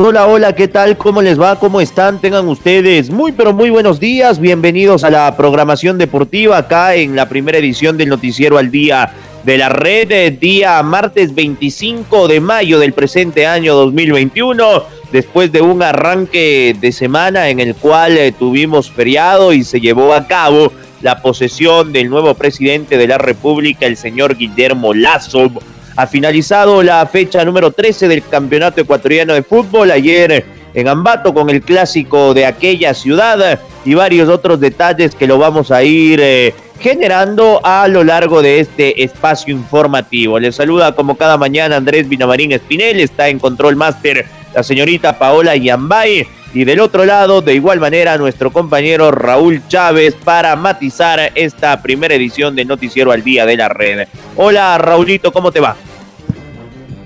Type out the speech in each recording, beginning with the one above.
Hola, hola, ¿qué tal? ¿Cómo les va? ¿Cómo están? Tengan ustedes muy, pero muy buenos días. Bienvenidos a la programación deportiva acá en la primera edición del Noticiero al Día de la Red, eh, día martes 25 de mayo del presente año 2021, después de un arranque de semana en el cual eh, tuvimos feriado y se llevó a cabo la posesión del nuevo presidente de la República, el señor Guillermo Lazo ha finalizado la fecha número 13 del Campeonato Ecuatoriano de Fútbol ayer en Ambato con el clásico de aquella ciudad y varios otros detalles que lo vamos a ir eh, generando a lo largo de este espacio informativo. Les saluda como cada mañana Andrés Binamarín Espinel, está en Control Master la señorita Paola Yambay y del otro lado, de igual manera, nuestro compañero Raúl Chávez para matizar esta primera edición de Noticiero al Día de la Red. Hola Raulito, ¿cómo te va?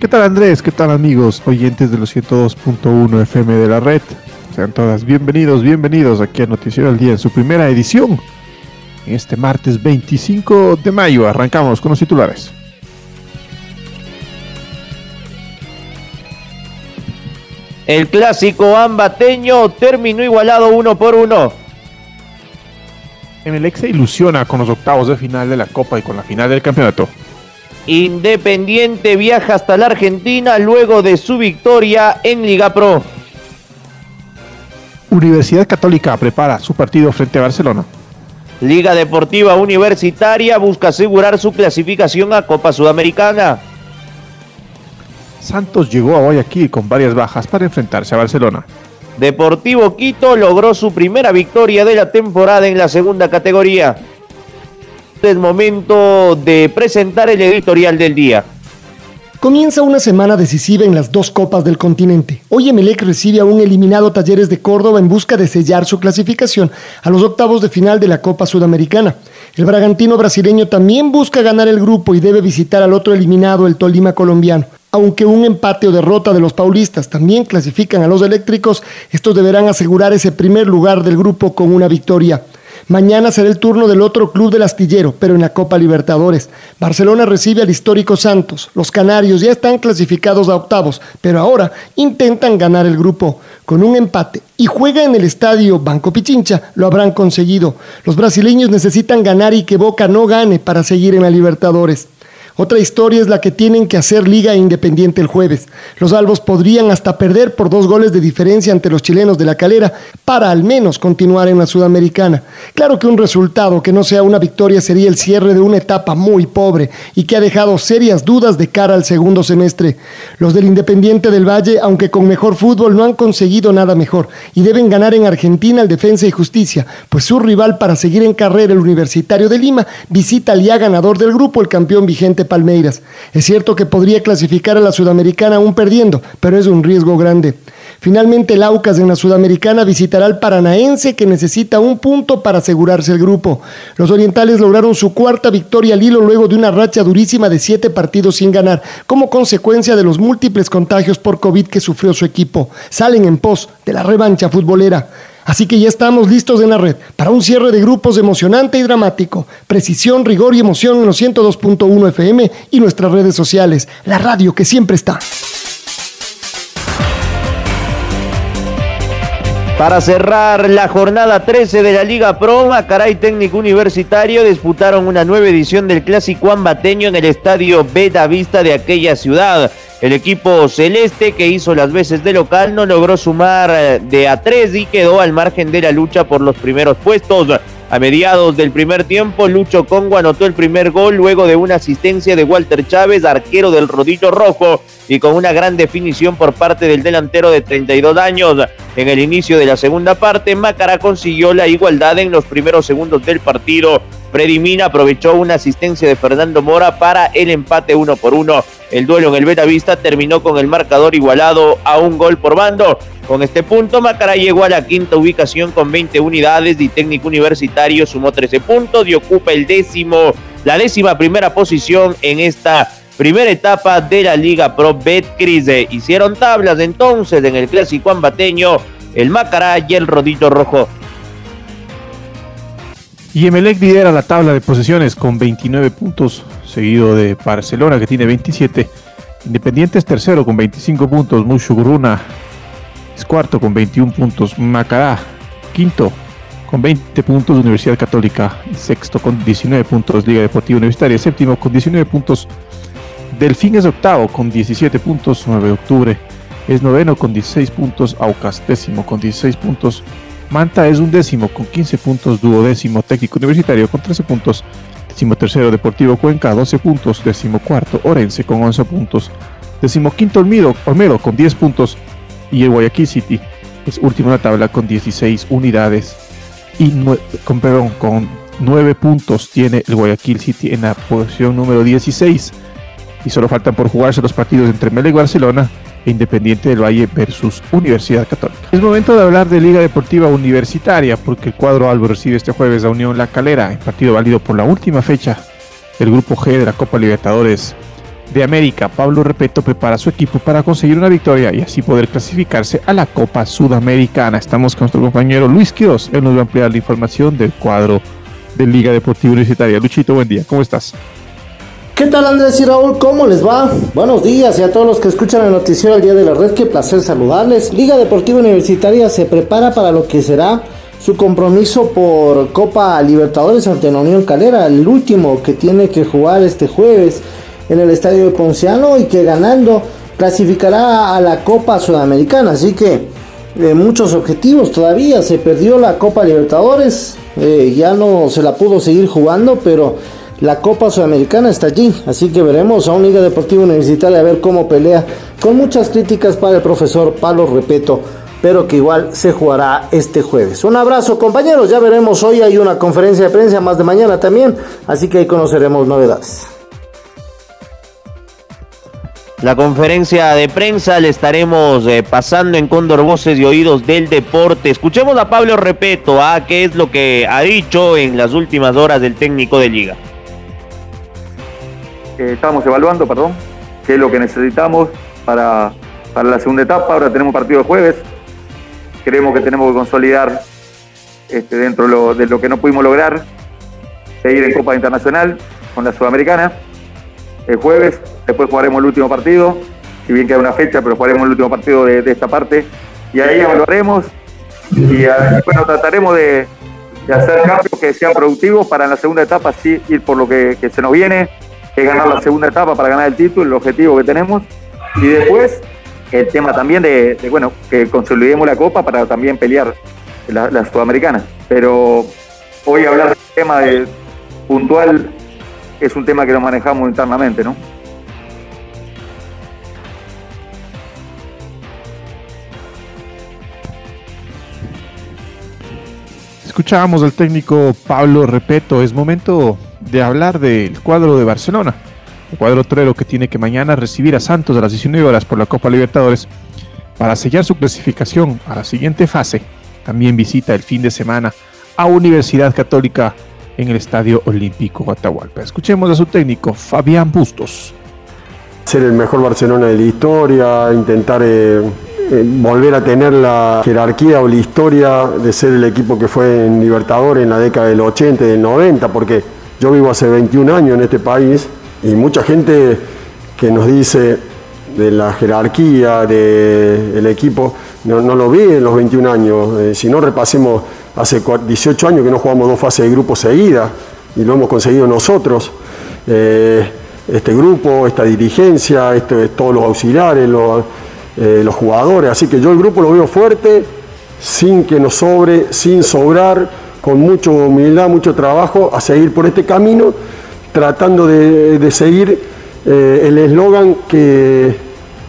¿Qué tal Andrés? ¿Qué tal amigos oyentes de los 102.1 FM de la red? Sean todas bienvenidos, bienvenidos aquí a Noticiero al Día en su primera edición. Este martes 25 de mayo arrancamos con los titulares. El clásico ambateño terminó igualado uno por uno. En el ex se ilusiona con los octavos de final de la Copa y con la final del campeonato. Independiente viaja hasta la Argentina luego de su victoria en Liga Pro. Universidad Católica prepara su partido frente a Barcelona. Liga Deportiva Universitaria busca asegurar su clasificación a Copa Sudamericana. Santos llegó a Guayaquil con varias bajas para enfrentarse a Barcelona. Deportivo Quito logró su primera victoria de la temporada en la segunda categoría es momento de presentar el editorial del día. Comienza una semana decisiva en las dos copas del continente. Hoy Emelec recibe a un eliminado Talleres de Córdoba en busca de sellar su clasificación a los octavos de final de la Copa Sudamericana. El Bragantino brasileño también busca ganar el grupo y debe visitar al otro eliminado, el Tolima colombiano. Aunque un empate o derrota de los paulistas también clasifican a los eléctricos, estos deberán asegurar ese primer lugar del grupo con una victoria. Mañana será el turno del otro club del astillero, pero en la Copa Libertadores. Barcelona recibe al histórico Santos. Los canarios ya están clasificados a octavos, pero ahora intentan ganar el grupo. Con un empate y juega en el estadio Banco Pichincha, lo habrán conseguido. Los brasileños necesitan ganar y que Boca no gane para seguir en la Libertadores. Otra historia es la que tienen que hacer Liga Independiente el jueves. Los albos podrían hasta perder por dos goles de diferencia ante los chilenos de la calera para al menos continuar en la Sudamericana. Claro que un resultado que no sea una victoria sería el cierre de una etapa muy pobre y que ha dejado serias dudas de cara al segundo semestre. Los del Independiente del Valle, aunque con mejor fútbol, no han conseguido nada mejor y deben ganar en Argentina el Defensa y Justicia, pues su rival para seguir en carrera, el Universitario de Lima, visita al ya ganador del grupo, el campeón vigente Palmeiras. Es cierto que podría clasificar a la Sudamericana aún perdiendo, pero es un riesgo grande. Finalmente, el Aucas en la Sudamericana visitará al Paranaense que necesita un punto para asegurarse el grupo. Los orientales lograron su cuarta victoria al hilo luego de una racha durísima de siete partidos sin ganar, como consecuencia de los múltiples contagios por COVID que sufrió su equipo. Salen en pos de la revancha futbolera. Así que ya estamos listos en la red para un cierre de grupos emocionante y dramático. Precisión, rigor y emoción en los 102.1 FM y nuestras redes sociales. La radio que siempre está. Para cerrar la jornada 13 de la Liga Pro, Macaray Técnico Universitario disputaron una nueva edición del Clásico Ambateño en el estadio Beta Vista de aquella ciudad. El equipo celeste que hizo las veces de local no logró sumar eh, de a tres y quedó al margen de la lucha por los primeros puestos. A mediados del primer tiempo, Lucho Congo anotó el primer gol luego de una asistencia de Walter Chávez, arquero del Rodillo Rojo, y con una gran definición por parte del delantero de 32 años. En el inicio de la segunda parte, Macará consiguió la igualdad en los primeros segundos del partido. Freddy Mina aprovechó una asistencia de Fernando Mora para el empate uno por uno. El duelo en el Betavista terminó con el marcador igualado a un gol por bando. Con este punto, Macará llegó a la quinta ubicación con 20 unidades y Técnico Universitario sumó 13 puntos y ocupa el décimo, la décima primera posición en esta primera etapa de la Liga Pro Betcris. Hicieron tablas entonces en el clásico ambateño, el Macará y el Rodito Rojo. Y Emelec lidera la tabla de posesiones con 29 puntos, seguido de Barcelona que tiene 27. Independiente es tercero con 25 puntos. Mushuguruna es cuarto con 21 puntos. Macará quinto con 20 puntos. Universidad Católica sexto con 19 puntos. Liga Deportiva Universitaria séptimo con 19 puntos. Delfín es octavo con 17 puntos. 9 de octubre es noveno con 16 puntos. Aucas décimo con 16 puntos. Manta es un décimo con 15 puntos, duodécimo técnico universitario con 13 puntos, décimo tercero Deportivo Cuenca 12 puntos, décimo cuarto Orense con 11 puntos, décimo quinto Olmedo, Olmedo con 10 puntos y el Guayaquil City es último en la tabla con 16 unidades y con, perdón, con 9 puntos tiene el Guayaquil City en la posición número 16 y solo faltan por jugarse los partidos entre Mele y Barcelona Independiente del Valle versus Universidad Católica. Es momento de hablar de Liga Deportiva Universitaria porque el cuadro Albo recibe este jueves a Unión La Calera, en partido válido por la última fecha del Grupo G de la Copa Libertadores de América. Pablo Repeto prepara su equipo para conseguir una victoria y así poder clasificarse a la Copa Sudamericana. Estamos con nuestro compañero Luis Quiroz, él nos va a ampliar la información del cuadro de Liga Deportiva Universitaria. Luchito, buen día, ¿cómo estás? ¿Qué tal Andrés y Raúl? ¿Cómo les va? Buenos días y a todos los que escuchan el noticiero al día de la red, qué placer saludarles. Liga Deportiva Universitaria se prepara para lo que será su compromiso por Copa Libertadores ante la Unión Calera, el último que tiene que jugar este jueves en el estadio de Ponciano y que ganando clasificará a la Copa Sudamericana. Así que eh, muchos objetivos todavía, se perdió la Copa Libertadores, eh, ya no se la pudo seguir jugando, pero la Copa Sudamericana está allí, así que veremos a un Liga Deportiva Universitaria a ver cómo pelea, con muchas críticas para el profesor Palo Repeto, pero que igual se jugará este jueves. Un abrazo compañeros, ya veremos hoy hay una conferencia de prensa más de mañana también, así que ahí conoceremos novedades. La conferencia de prensa le estaremos eh, pasando en Cóndor Voces y Oídos del Deporte. Escuchemos a Pablo Repeto, ah, qué es lo que ha dicho en las últimas horas del técnico de liga estábamos evaluando, perdón, qué es lo que necesitamos para, la segunda etapa. Ahora tenemos partido de jueves. Creemos que tenemos que consolidar este, dentro de lo, que no pudimos lograr, seguir en Copa Internacional con la Sudamericana. El jueves, después jugaremos el último partido, si bien queda una fecha, pero jugaremos el último partido de, esta parte. Y ahí evaluaremos y bueno, trataremos de, hacer cambios que sean productivos para en la segunda etapa así ir por lo que se nos viene, es ganar la segunda etapa para ganar el título, el objetivo que tenemos. Y después el tema también de, bueno, que consolidemos la Copa para también pelear la, Sudamericana. Pero hoy hablar del tema puntual es un tema que lo manejamos internamente, ¿no? Escuchábamos al técnico Pablo Repeto. Es momento de hablar del cuadro de Barcelona. El cuadro trero que tiene que mañana recibir a Santos a las 19 horas por la Copa Libertadores para sellar su clasificación a la siguiente fase. También visita el fin de semana a Universidad Católica en el Estadio Olímpico Atahualpa. Escuchemos a su técnico, Fabián Bustos. Ser el mejor Barcelona de la historia, intentar eh, eh, volver a tener la jerarquía o la historia de ser el equipo que fue en Libertadores en la década del 80 y del 90, porque yo vivo hace 21 años en este país y mucha gente que nos dice de la jerarquía del equipo no, lo vi en los 21 años. Eh, si no repasemos, hace 18 años que no jugamos dos fases de grupo seguidas y lo hemos conseguido nosotros. Eh, este grupo, esta dirigencia, este, todos los auxiliares, los, eh, los jugadores. Así que yo el grupo lo veo fuerte, sin que nos sobre, sin sobrar con mucha humildad, mucho trabajo, a seguir por este camino, tratando de, seguir eh, el eslogan que,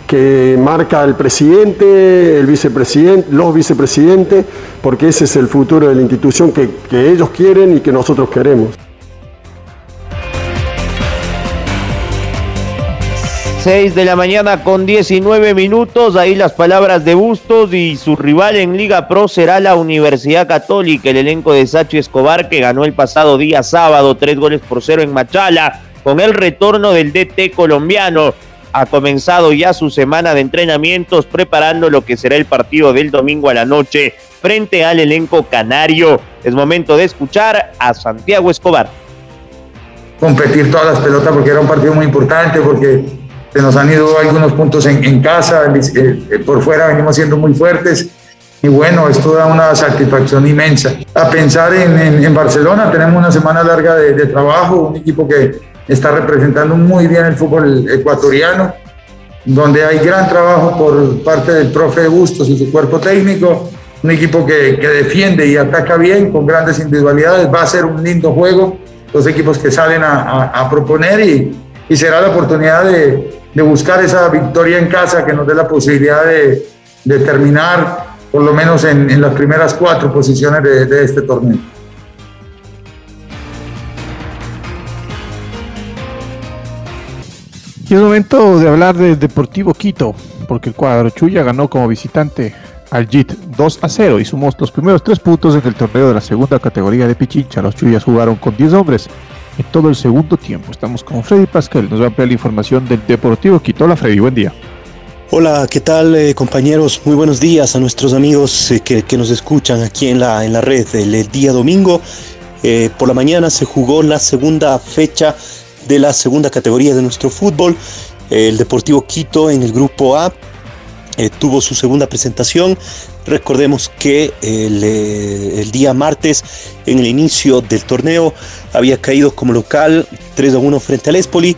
que marca el presidente, el vicepresidente, los vicepresidentes, porque ese es el futuro de la institución que, que ellos quieren y que nosotros queremos. 6 de la mañana con 19 minutos. Ahí las palabras de Bustos y su rival en Liga Pro será la Universidad Católica, el elenco de Sachi Escobar que ganó el pasado día sábado tres goles por cero en Machala con el retorno del DT colombiano. Ha comenzado ya su semana de entrenamientos preparando lo que será el partido del domingo a la noche frente al elenco canario. Es momento de escuchar a Santiago Escobar. Competir todas las pelotas porque era un partido muy importante, porque se nos han ido algunos puntos en, casa, eh, por fuera venimos siendo muy fuertes. Y bueno, esto da una satisfacción inmensa. A pensar en, Barcelona, tenemos una semana larga de, trabajo, un equipo que está representando muy bien el fútbol ecuatoriano, donde hay gran trabajo por parte del profe Bustos y su cuerpo técnico, un equipo que, defiende y ataca bien con grandes individualidades, va a ser un lindo juego, los equipos que salen a, proponer y, y será la oportunidad de, de buscar esa victoria en casa que nos dé la posibilidad de, terminar por lo menos en, las primeras cuatro posiciones de, de este torneo. Y es momento de hablar del Deportivo Quito, porque el cuadro Chuya ganó como visitante al JIT 2 a 0 y sumó los primeros tres puntos en el torneo de la segunda categoría de Pichincha. Los Chuyas jugaron con 10 hombres en todo el segundo tiempo. Estamos con Freddy Pascal, nos va a ampliar la información del Deportivo Quito. Hola Freddy, buen día. Hola, ¿qué tal eh, compañeros? Muy buenos días a nuestros amigos eh, que, nos escuchan aquí en la, en la red. El, día domingo eh, por la mañana se jugó la segunda fecha de la segunda categoría de nuestro fútbol. El Deportivo Quito en el grupo A tuvo su segunda presentación. Recordemos que eh, el, día martes, en el inicio del torneo, había caído como local 3 a 1 frente al Espoli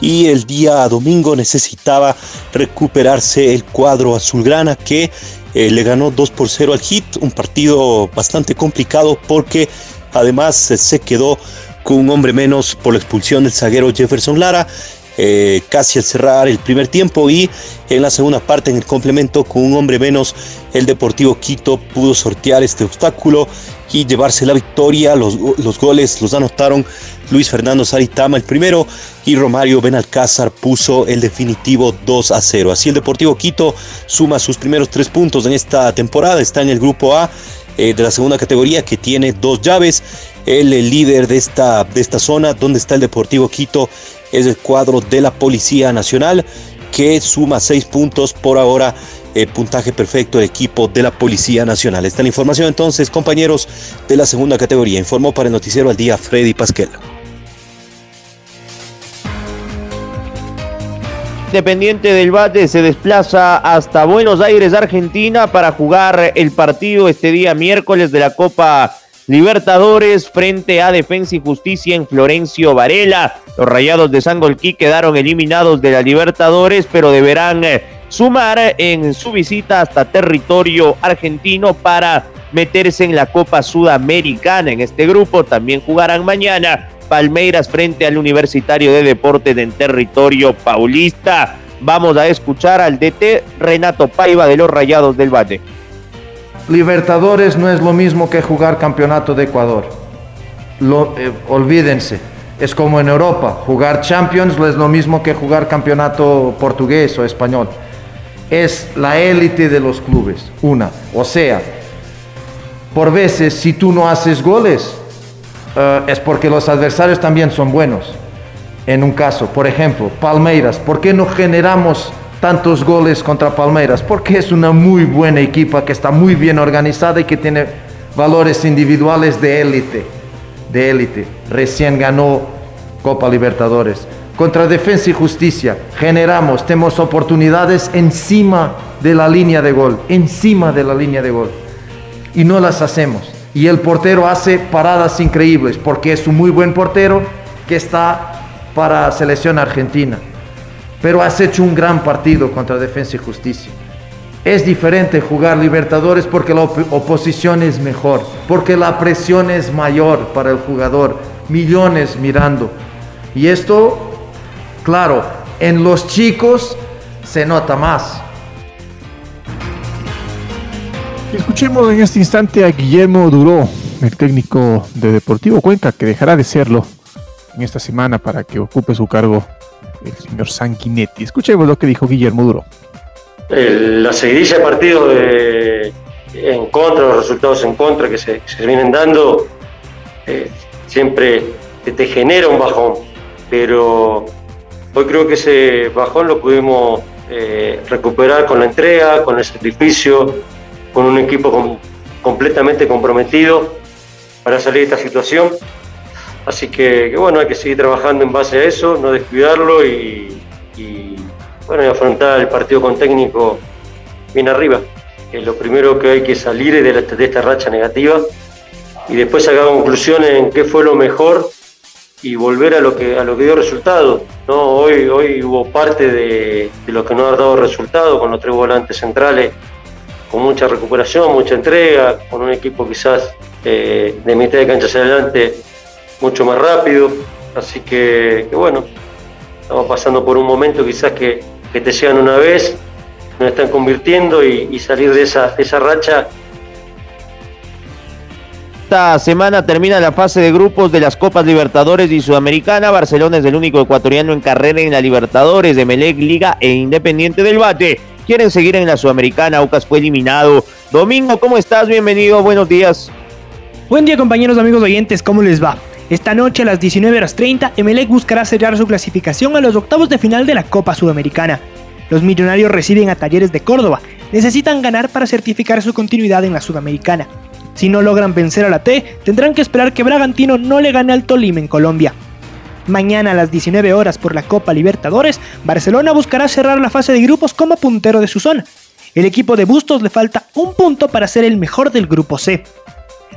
y el día domingo necesitaba recuperarse el cuadro azulgrana que eh, le ganó 2 por 0 al Hit, un partido bastante complicado porque además se quedó con un hombre menos por la expulsión del zaguero Jefferson Lara eh, casi al cerrar el primer tiempo y en la segunda parte en el complemento con un hombre menos el Deportivo Quito pudo sortear este obstáculo y llevarse la victoria. Los, los goles los anotaron Luis Fernando Saritama el primero y Romario Benalcázar puso el definitivo 2 a 0. Así el Deportivo Quito suma sus primeros tres puntos en esta temporada, está en el grupo A. Eh, de la segunda categoría que tiene dos llaves. El, el líder de esta, de esta zona, donde está el Deportivo Quito, es el cuadro de la Policía Nacional que suma seis puntos por ahora. Eh, puntaje perfecto el equipo de la Policía Nacional. Esta es la información entonces, compañeros de la segunda categoría. Informó para el noticiero al día Freddy Pasquel. Independiente del Bate se desplaza hasta Buenos Aires, Argentina, para jugar el partido este día miércoles de la Copa Libertadores frente a Defensa y Justicia en Florencio Varela. Los Rayados de Sangolquí quedaron eliminados de la Libertadores, pero deberán eh, sumar en su visita hasta territorio argentino para meterse en la Copa Sudamericana. En este grupo también jugarán mañana Palmeiras frente al Universitario de Deportes en territorio paulista. Vamos a escuchar al DT Renato Paiva de los Rayados del Valle. Libertadores no es lo mismo que jugar campeonato de Ecuador. Eh, olvídense. Es como en Europa, jugar Champions no es lo mismo que jugar campeonato portugués o español. Es la élite de los clubes, una. O sea, por veces si tú no haces goles, eh, es porque los adversarios también son buenos. En un caso, por ejemplo, Palmeiras, ¿por qué no generamos tantos goles contra Palmeiras, porque es una muy buena equipa que está muy bien organizada y que tiene valores individuales de élite, de élite. Recién ganó Copa Libertadores. Contra Defensa y Justicia generamos, tenemos oportunidades encima de la línea de gol, encima de la línea de gol. Y no las hacemos. Y el portero hace paradas increíbles porque es un muy buen portero que está para selección argentina pero has hecho un gran partido contra Defensa y Justicia. Es diferente jugar Libertadores porque la op oposición es mejor, porque la presión es mayor para el jugador, millones mirando. Y esto, claro, en los chicos se nota más. Escuchemos en este instante a Guillermo Duró, el técnico de Deportivo Cuenca, que dejará de serlo en esta semana para que ocupe su cargo el señor Sanguinetti. Escuchemos lo que dijo Guillermo Duró la seguidilla de partidos en contra, los resultados en contra que se, vienen dando, eh, siempre te, genera un bajón, pero hoy creo que ese bajón lo pudimos eh, recuperar con la entrega, con el sacrificio, con un equipo completamente comprometido para salir de esta situación. Así que, bueno, hay que seguir trabajando en base a eso, no descuidarlo y bueno, afrontar el partido con técnico bien arriba. lo primero que hay que salir es de, esta racha negativa y después sacar conclusiones en qué fue lo mejor y volver a lo que a lo que dio resultado. ¿no? Hoy, hoy hubo parte de, lo que no ha dado resultado con los tres volantes centrales, con mucha recuperación, mucha entrega, con un equipo quizás eh, de mitad de cancha hacia adelante mucho más rápido. Así que bueno, estamos pasando por un momento quizás que, que te llegan una vez, nos están convirtiendo y, salir de esa, esa racha esta semana termina la fase de grupos de las Copas Libertadores y Sudamericana. Barcelona es el único ecuatoriano en carrera en la Libertadores de Melec Liga e Independiente del Bate. Quieren seguir en la Sudamericana. Aucas fue eliminado. Domingo, ¿cómo estás? Bienvenido. Buenos días. Buen día, compañeros, amigos oyentes. ¿Cómo les va? Esta noche a las 19 horas 30, Emelec buscará cerrar su clasificación a los octavos de final de la Copa Sudamericana. Los millonarios reciben a Talleres de Córdoba. Necesitan ganar para certificar su continuidad en la Sudamericana. Si no logran vencer a la T, tendrán que esperar que Bragantino no le gane al Tolima en Colombia. Mañana a las 19 horas por la Copa Libertadores, Barcelona buscará cerrar la fase de grupos como puntero de su zona. El equipo de Bustos le falta un punto para ser el mejor del grupo C.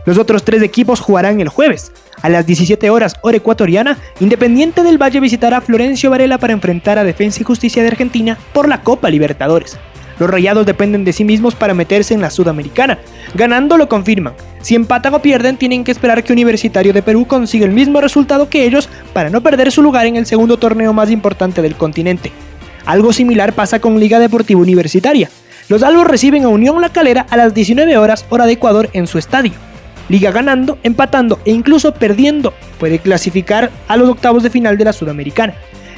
Los otros tres equipos jugarán el jueves. A las 17 horas hora ecuatoriana, Independiente del Valle visitará a Florencio Varela para enfrentar a Defensa y Justicia de Argentina por la Copa Libertadores. Los rayados dependen de sí mismos para meterse en la Sudamericana. Ganando lo confirman. Si empatan o pierden, tienen que esperar que Universitario de Perú consiga el mismo resultado que ellos para no perder su lugar en el segundo torneo más importante del continente. Algo similar pasa con Liga Deportiva Universitaria. Los albos reciben a Unión La Calera a las 19 horas hora de Ecuador en su estadio. Liga ganando, empatando e incluso perdiendo puede clasificar a los octavos de final de la Sudamericana.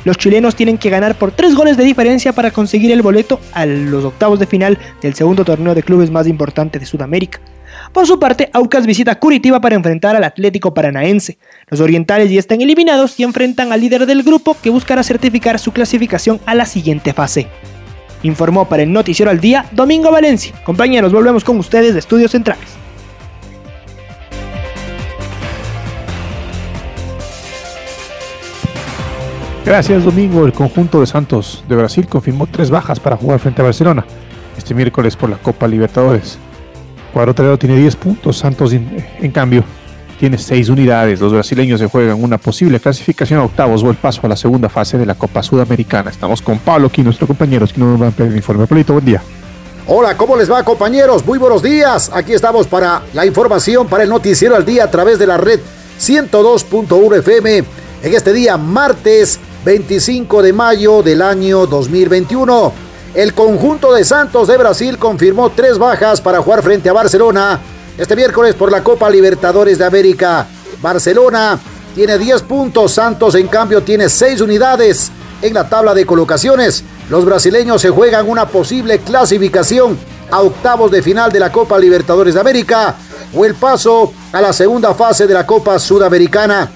Los chilenos tienen que ganar por tres goles de diferencia para conseguir el boleto a los octavos de final del segundo torneo de clubes más importante de Sudamérica. Por su parte, Aucas visita Curitiba para enfrentar al Atlético Paranaense. Los orientales ya están eliminados y enfrentan al líder del grupo que buscará certificar su clasificación a la siguiente fase. Informó para el Noticiero al Día Domingo Valencia. Compañeros, volvemos con ustedes de Estudios Centrales. Gracias, Domingo. El conjunto de Santos de Brasil confirmó tres bajas para jugar frente a Barcelona este miércoles por la Copa Libertadores. Cuadro tiene 10 puntos, Santos en, cambio tiene 6 unidades. Los brasileños se juegan una posible clasificación a octavos o el paso a la segunda fase de la Copa Sudamericana. Estamos con Pablo aquí, nuestro compañero, que nos va a pedir el informe. Polito, buen día. Hola, ¿cómo les va compañeros? Muy buenos días. Aquí estamos para la información, para el noticiero al día a través de la red 102.1 FM en este día martes 25 de mayo del año 2021. El conjunto de Santos de Brasil confirmó tres bajas para jugar frente a Barcelona este miércoles por la Copa Libertadores de América. Barcelona tiene 10 puntos, Santos en cambio tiene 6 unidades en la tabla de colocaciones. Los brasileños se juegan una posible clasificación a octavos de final de la Copa Libertadores de América o el paso a la segunda fase de la Copa Sudamericana.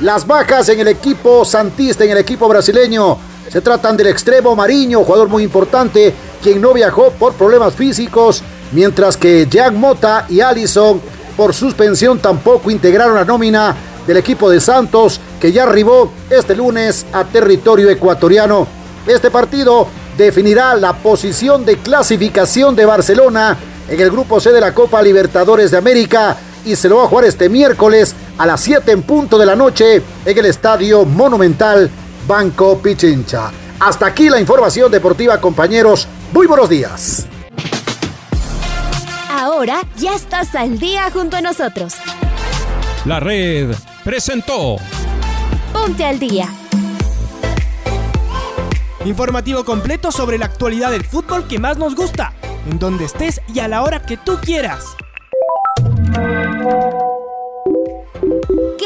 Las bajas en el equipo santista, en el equipo brasileño, se tratan del extremo Mariño, jugador muy importante, quien no viajó por problemas físicos, mientras que Jack Mota y Allison por suspensión tampoco integraron la nómina del equipo de Santos, que ya arribó este lunes a territorio ecuatoriano. Este partido definirá la posición de clasificación de Barcelona en el grupo C de la Copa Libertadores de América y se lo va a jugar este miércoles a las 7 en punto de la noche en el Estadio Monumental Banco Pichincha. Hasta aquí la información deportiva, compañeros. Muy buenos días. ahora ya estás al día junto a nosotros. La red presentó Ponte al día. Informativo completo sobre la actualidad del fútbol que más nos gusta, en donde estés y a la hora que tú quieras.